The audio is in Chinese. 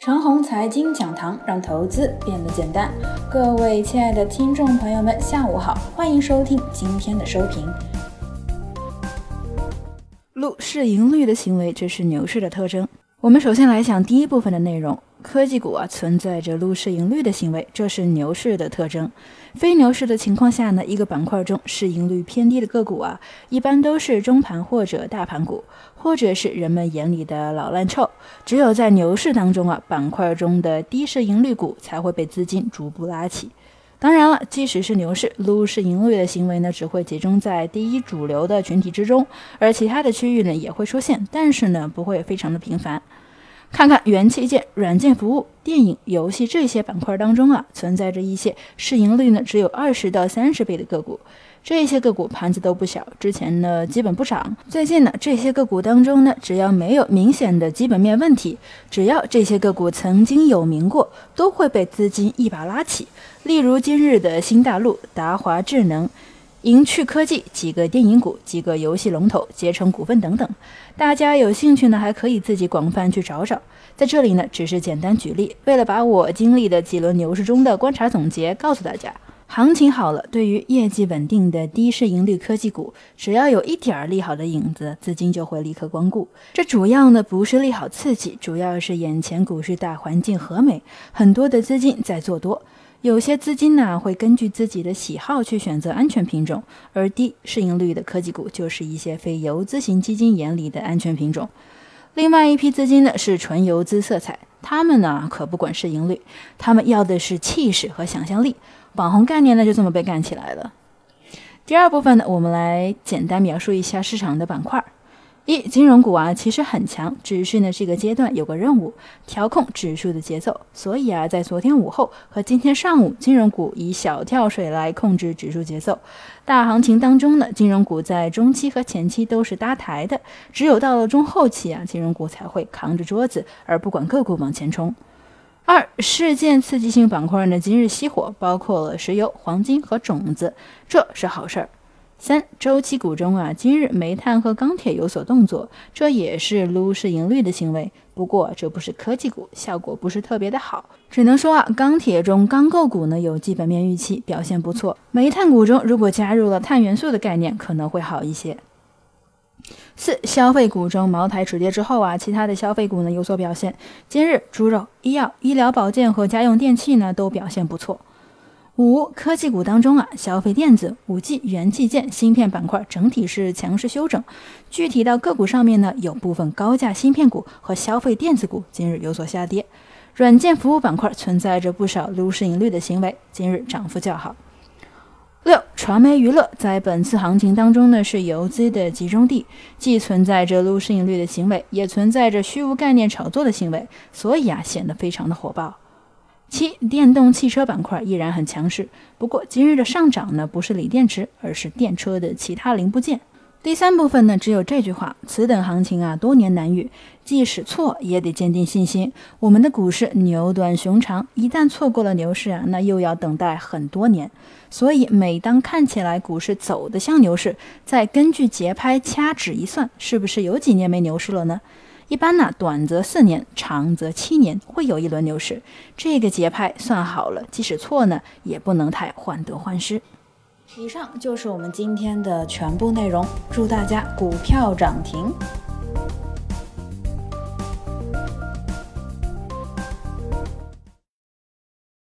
长虹财经讲堂让投资变得简单。各位亲爱的听众朋友们，下午好，欢迎收听今天的收评。路市盈率的行为，这是牛市的特征。我们首先来讲第一部分的内容。科技股啊存在着录市盈率的行为，这是牛市的特征。非牛市的情况下呢，一个板块中市盈率偏低的个股啊，一般都是中盘或者大盘股，或者是人们眼里的老烂臭。只有在牛市当中啊，板块中的低市盈率股才会被资金逐步拉起。当然了，即使是牛市，撸市盈率的行为呢，只会集中在第一主流的群体之中，而其他的区域呢也会出现，但是呢不会非常的频繁。看看元器件、软件服务、电影、游戏这些板块当中啊，存在着一些市盈率呢只有二十到三十倍的个股。这些个股盘子都不小，之前呢基本不涨。最近呢，这些个股当中呢，只要没有明显的基本面问题，只要这些个股曾经有名过，都会被资金一把拉起。例如今日的新大陆、达华智能。盈趣科技几个电影股、几个游戏龙头、捷成股份等等，大家有兴趣呢，还可以自己广泛去找找。在这里呢，只是简单举例，为了把我经历的几轮牛市中的观察总结告诉大家。行情好了，对于业绩稳定的低市盈率科技股，只要有一点儿利好的影子，资金就会立刻光顾。这主要呢不是利好刺激，主要是眼前股市大环境和美，很多的资金在做多。有些资金呢会根据自己的喜好去选择安全品种，而低市盈率的科技股就是一些非游资型基金眼里的安全品种。另外一批资金呢是纯游资色彩，他们呢可不管市盈率，他们要的是气势和想象力。网红概念呢就这么被干起来了。第二部分呢，我们来简单描述一下市场的板块。一金融股啊，其实很强，只是呢这个阶段有个任务，调控指数的节奏。所以啊，在昨天午后和今天上午，金融股以小跳水来控制指数节奏。大行情当中呢，金融股在中期和前期都是搭台的，只有到了中后期啊，金融股才会扛着桌子，而不管个股往前冲。二事件刺激性板块呢，今日熄火，包括了石油、黄金和种子，这是好事儿。三周期股中啊，今日煤炭和钢铁有所动作，这也是撸市盈率的行为。不过这不是科技股，效果不是特别的好。只能说啊，钢铁中钢构股呢有基本面预期，表现不错。煤炭股中如果加入了碳元素的概念，可能会好一些。四消费股中，茅台止跌之后啊，其他的消费股呢有所表现。今日猪肉、医药、医疗保健和家用电器呢都表现不错。五科技股当中啊，消费电子、五 G、元器件、芯片板块整体是强势休整。具体到个股上面呢，有部分高价芯片股和消费电子股今日有所下跌。软件服务板块存在着不少撸市盈率的行为，今日涨幅较好。六传媒娱乐在本次行情当中呢，是游资的集中地，既存在着撸市盈率的行为，也存在着虚无概念炒作的行为，所以啊，显得非常的火爆。七，电动汽车板块依然很强势，不过今日的上涨呢，不是锂电池，而是电车的其他零部件。第三部分呢，只有这句话：此等行情啊，多年难遇，即使错也得坚定信心。我们的股市牛短熊长，一旦错过了牛市啊，那又要等待很多年。所以，每当看起来股市走得像牛市，再根据节拍掐指一算，是不是有几年没牛市了呢？一般呢，短则四年，长则七年，会有一轮牛市。这个节拍算好了，即使错呢，也不能太患得患失。以上就是我们今天的全部内容，祝大家股票涨停。